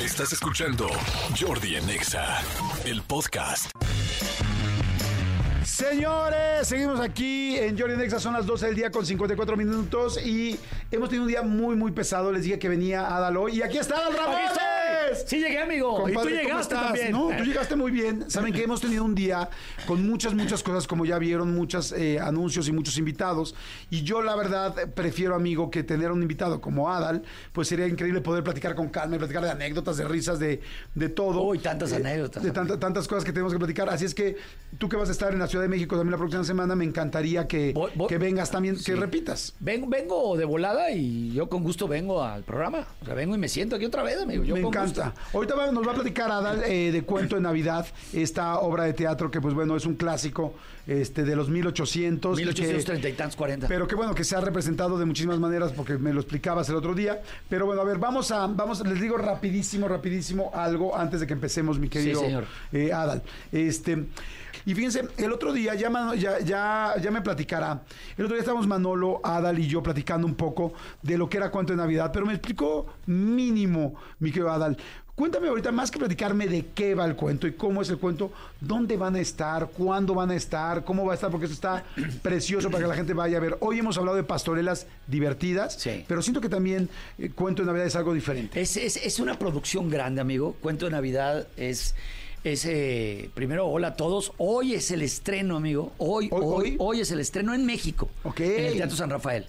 Estás escuchando Jordi en Exa, el podcast. Señores, seguimos aquí en Jordi Nexa, son las 12 del día con 54 minutos y hemos tenido un día muy, muy pesado. Les dije que venía Adal hoy y aquí está Adal Sí llegué, amigo. Compadre, y tú ¿cómo llegaste también. No, tú llegaste muy bien. Saben que hemos tenido un día con muchas, muchas cosas, como ya vieron, muchos anuncios y muchos invitados. Y yo, la verdad, eh, prefiero, amigo, que tener un invitado como Adal, pues sería increíble poder platicar con calma y platicar de anécdotas, de risas, de, de todo. Uy, tantas Eh, anécdotas, De tanta- tantas cosas que tenemos que platicar. Así es que tú que vas a estar en la Ciudad de México también la próxima semana, me encantaría que, Voy- voy- que vengas también, Sí. que repitas. Vengo, vengo de volada y yo con gusto vengo al programa. O sea, vengo y me siento aquí otra vez, amigo. Yo Me encanta. Ahorita va- nos va a platicar Adal eh, de Cuento de Navidad, esta obra de teatro que, pues bueno, es un clásico este, de los 1800. y que- 1830 y tantos, 40. Pero que bueno, que se ha representado de muchísimas maneras porque me lo explicabas el otro día. Pero bueno, a ver, vamos a, vamos, les digo rapidísimo, rapidísimo algo antes de que empecemos, mi querido señor. eh, Adal. Este, y fíjense, el otro día ya, ya, ya me platicará. El otro día estábamos Manolo, Adal y yo platicando un poco de lo que era cuento de Navidad, pero me explicó mínimo, mi querido Adal. Cuéntame ahorita, más que platicarme de qué va el cuento y cómo es el cuento, dónde van a estar, cuándo van a estar, cómo va a estar, porque eso está precioso para que la gente vaya a ver. Hoy hemos hablado de pastorelas divertidas, Sí. pero siento que también eh, cuento de Navidad es algo diferente. Es, es, es una producción grande, amigo. Cuento de Navidad es. Es, eh, primero, hola a todos. Hoy es el estreno, amigo. Hoy, ¿Hoy- hoy, es el estreno en México. En el Teatro San Rafael.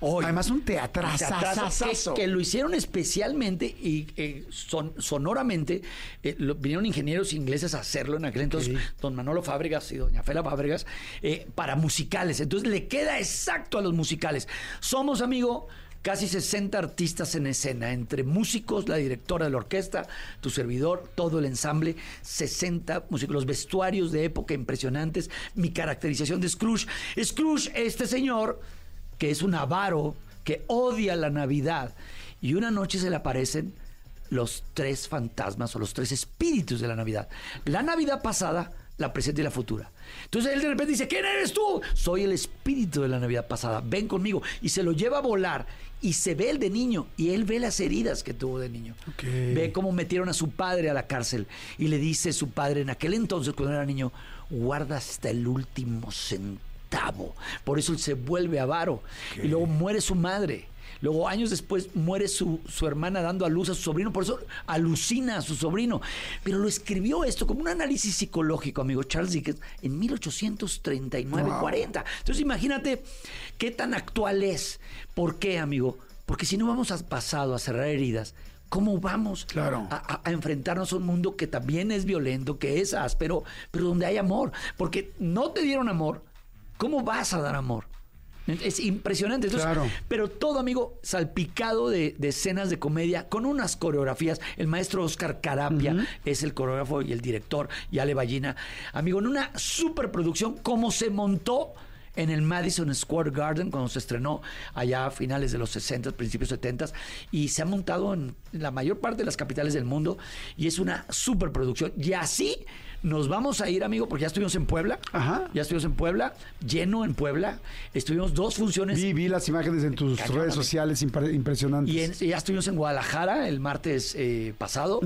Hoy. Además, un Teatrazo que, que lo hicieron especialmente y eh, son- sonoramente eh, lo- vinieron ingenieros ingleses a hacerlo en aquel entonces, don Manolo Fábregas y doña Fela Fábregas, eh, para musicales. Entonces le queda exacto a los musicales. Somos, amigo, casi 60 artistas en escena, entre músicos, la directora de la orquesta, tu servidor, todo el ensamble, 60 músicos, los vestuarios de época impresionantes, mi caracterización de Scrooge. Scrooge, este señor que es un avaro, que odia la Navidad, y una noche se le aparecen los tres fantasmas o los tres espíritus de la Navidad. La Navidad pasada, la presente y la futura. Entonces él de repente dice, ¿quién eres tú? Soy el espíritu de la Navidad pasada, ven conmigo. Y se lo lleva a volar y se ve el de niño y él ve las heridas que tuvo de niño. Ve cómo metieron a su padre a la cárcel y le dice su padre en aquel entonces cuando era niño, guarda hasta el último centavo. Por eso él se vuelve avaro y luego muere su madre. Luego, años después, muere su, su hermana dando a luz a su sobrino, por eso alucina a su sobrino. Pero lo escribió esto como un análisis psicológico, amigo Charles Dickens, en 1839-40. Entonces, imagínate qué tan actual es. ¿Por qué, amigo? Porque si no vamos al pasado a cerrar heridas, ¿cómo vamos Claro. a- a enfrentarnos a un mundo que también es violento, que es áspero, pero donde hay amor? Porque no te dieron amor, ¿cómo vas a dar amor? Es impresionante. Entonces, Claro. Pero todo, amigo, salpicado de, de escenas de comedia con unas coreografías. El maestro Oscar Carapia es el coreógrafo y el director, y Ale Ballina. Amigo, en una superproducción, como se montó en el Madison Square Garden cuando se estrenó allá a finales de los 60, principios 70 y se ha montado en la mayor parte de las capitales del mundo y es una superproducción. Y así nos vamos a ir, amigo, porque ya estuvimos en Puebla. Ajá. Ya estuvimos en Puebla, lleno en Puebla. Estuvimos dos funciones Vi, vi las imágenes en tus redes sociales impre- impresionantes. y en- ya estuvimos en Guadalajara el martes eh, pasado,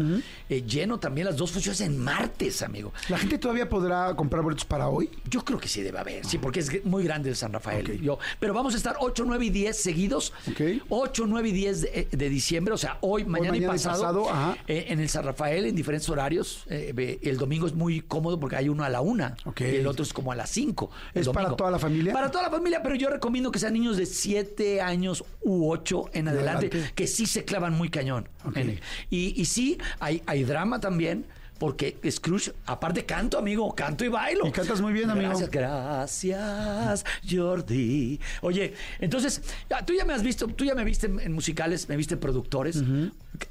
eh, lleno también las dos funciones en martes, amigo. ¿La gente todavía podrá comprar boletos para hoy? Yo creo que sí debe haber, sí, porque es muy grande el San Rafael. Ok. Yo, pero vamos a estar 8, 9 y 10 seguidos. Ok. 8, 9 y 10 de, de diciembre, o sea, hoy, mañana, mañana y y pasado, pasado, ajá. eh, en el San Rafael en diferentes horarios. Eh, el domingo es muy cómodo porque hay uno a la una y el otro es como a las 5. ¿Es para toda la familia? Para toda la familia, pero yo recomiendo que sean niños de 7 años u 8 en adelante, adelante. que sí se clavan muy cañón. Y, y sí, hay, hay drama también. Porque Scrooge, aparte canto, amigo, canto y bailo. Y cantas muy bien, amigo. Gracias, gracias, Jordi. Oye, entonces, ya, tú ya me has visto, tú ya me viste en, en musicales, me viste en productores.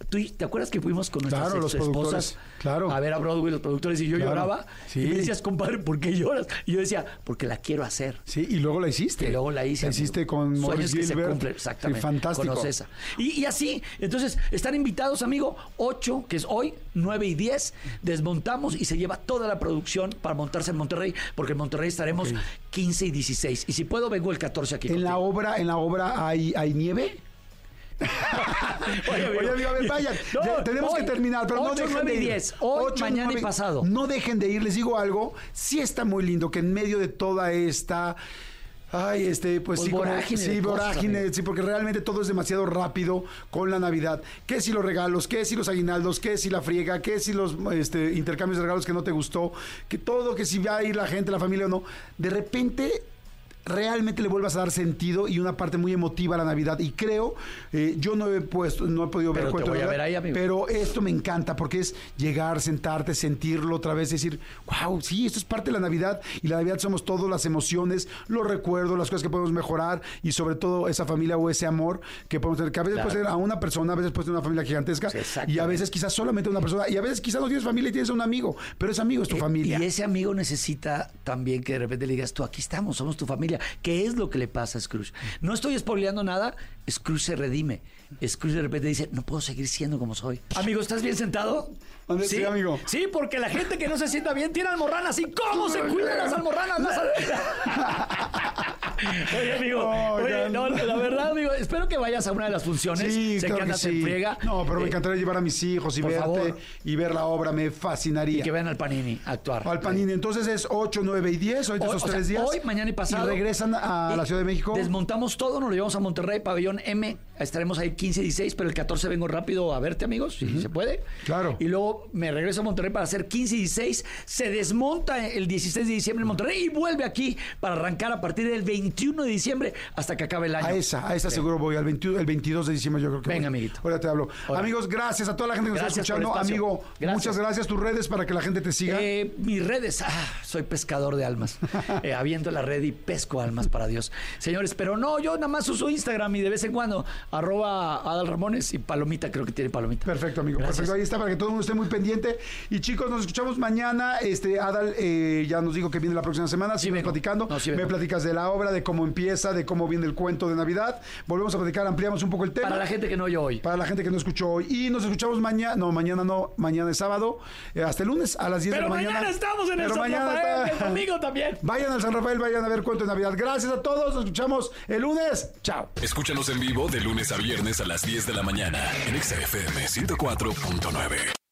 ¿Tú, ¿Te acuerdas que fuimos con nuestras Claro, los esposas claro. a ver a Broadway, los productores, y yo Claro, lloraba? sí. Y me decías, compadre, ¿por qué lloras? Y yo decía, porque la quiero hacer. Sí, y luego la hiciste. Que luego la hice. La hiciste con Sueños Maurice que se Gilbert. cumplen, exactamente. Sí, fantástico. Con Ocesa. Y, y así, entonces, están invitados, amigo, 8, que es hoy, 9 y 10, desmontamos y se lleva toda la producción para montarse en Monterrey, porque en Monterrey estaremos Ok. 15 y 16. Y si puedo, vengo el 14 aquí. En la obra, en la obra hay, hay nieve. Oye, amigo, a ver, vayan. No, Ya tenemos hoy, que terminar, pero no 8, dejen 9 de ir. 10. Hoy, 8, mañana y 9, pasado. No dejen de ir, les digo algo. Sí está muy lindo que en medio de toda esta... Ay, este, pues, Pues sí, vorágine sí, vorágine, sí, porque realmente todo es demasiado rápido con la Navidad. ¿Qué si los regalos? ¿Qué si los aguinaldos? ¿Qué si la friega? ¿Qué si los este, intercambios de regalos que no te gustó? Que todo, que si va a ir la gente, la familia o no. De repente realmente le vuelvas a dar sentido y una parte muy emotiva a la Navidad. Y creo, eh, yo no he puesto, no he podido ver Pero te Cuento de voy a Navidad, ver ahí, amigo. pero esto me encanta porque es llegar, sentarte, sentirlo otra vez, decir, wow, sí, esto es parte de la Navidad y la Navidad somos todas las emociones, los recuerdos, las cosas que podemos mejorar y sobre todo esa familia o ese amor que podemos tener, que a veces Claro. puede ser a una persona, a veces puede ser una familia gigantesca Sí, y a veces quizás solamente una persona y a veces quizás no tienes familia y tienes un amigo, pero ese amigo es tu Eh, familia. Y ese amigo necesita también que de repente le digas, tú aquí estamos, somos tu familia. ¿Qué es lo que le pasa a Scrooge? No estoy spoileando nada, Scrooge se redime. Scrooge de repente dice, no puedo seguir siendo como soy. Amigo, ¿estás bien sentado? ¿Dónde? Sí, amigo. Sí, porque la gente que no se sienta bien tiene almorranas. ¿Y cómo se cuidan las almorranas? Oye, amigo, oye, Oigan. no, la verdad, amigo, espero que vayas a una de las funciones. Sí, sé claro que que andas sí. en friega. No, pero me Eh, encantaría llevar a mis hijos y verte favor. y ver la obra, me fascinaría. Y que vean al Panini actuar. Al Panini. Entonces es 8, 9 y 10, ahorita Hoy, esos sea, tres días. Hoy, mañana y pasado. Y regresan a Y la Ciudad de México. Desmontamos todo, nos lo llevamos a Monterrey, pabellón M. Estaremos ahí 15 y 16, pero el 14 vengo rápido a verte, amigos, si se puede. Claro. Y luego me regreso a Monterrey para hacer 15 y 16. Se desmonta el 16 de diciembre en Monterrey y vuelve aquí para arrancar a partir del 21 de diciembre hasta que acabe el año. A esa, a esa seguro voy, al 21, el 22 de diciembre yo creo que Venga, voy. amiguito. Ahora te hablo. Hola. Amigos, gracias a toda la gente que nos está escuchando. Amigo, Gracias. muchas gracias. Tus redes para que la gente te siga. Eh, mis redes, ah, soy pescador de almas. Eh, aviento la red y pesco almas para Dios. Señores, pero no, yo nada más uso Instagram y de vez en cuando arroba Adal Ramones y Palomita, creo que tiene Palomita. Perfecto, amigo. Gracias. Perfecto. Ahí está para que todo el mundo esté muy pendiente. Y chicos, nos escuchamos mañana. Este, Adal eh, ya nos dijo que viene la próxima semana. Sí platicando. No, sí Me platicas de la obra, de cómo empieza, de cómo viene el cuento de Navidad. Volvemos a platicar, ampliamos un poco el tema. Para la gente que no oyó hoy. Para la gente que no escuchó hoy. Y nos escuchamos mañana. No, mañana no. Mañana es sábado. eh, hasta el lunes a las 10 Pero de la mañana. mañana estamos en el Pero San mañana Rafael, está- el domingo también. Vayan al San Rafael, vayan a ver cuento de Navidad. Gracias a todos. Nos escuchamos el lunes. Chao. Escúchanos en vivo de lunes a viernes a las 10 de la mañana en XFM 104.9.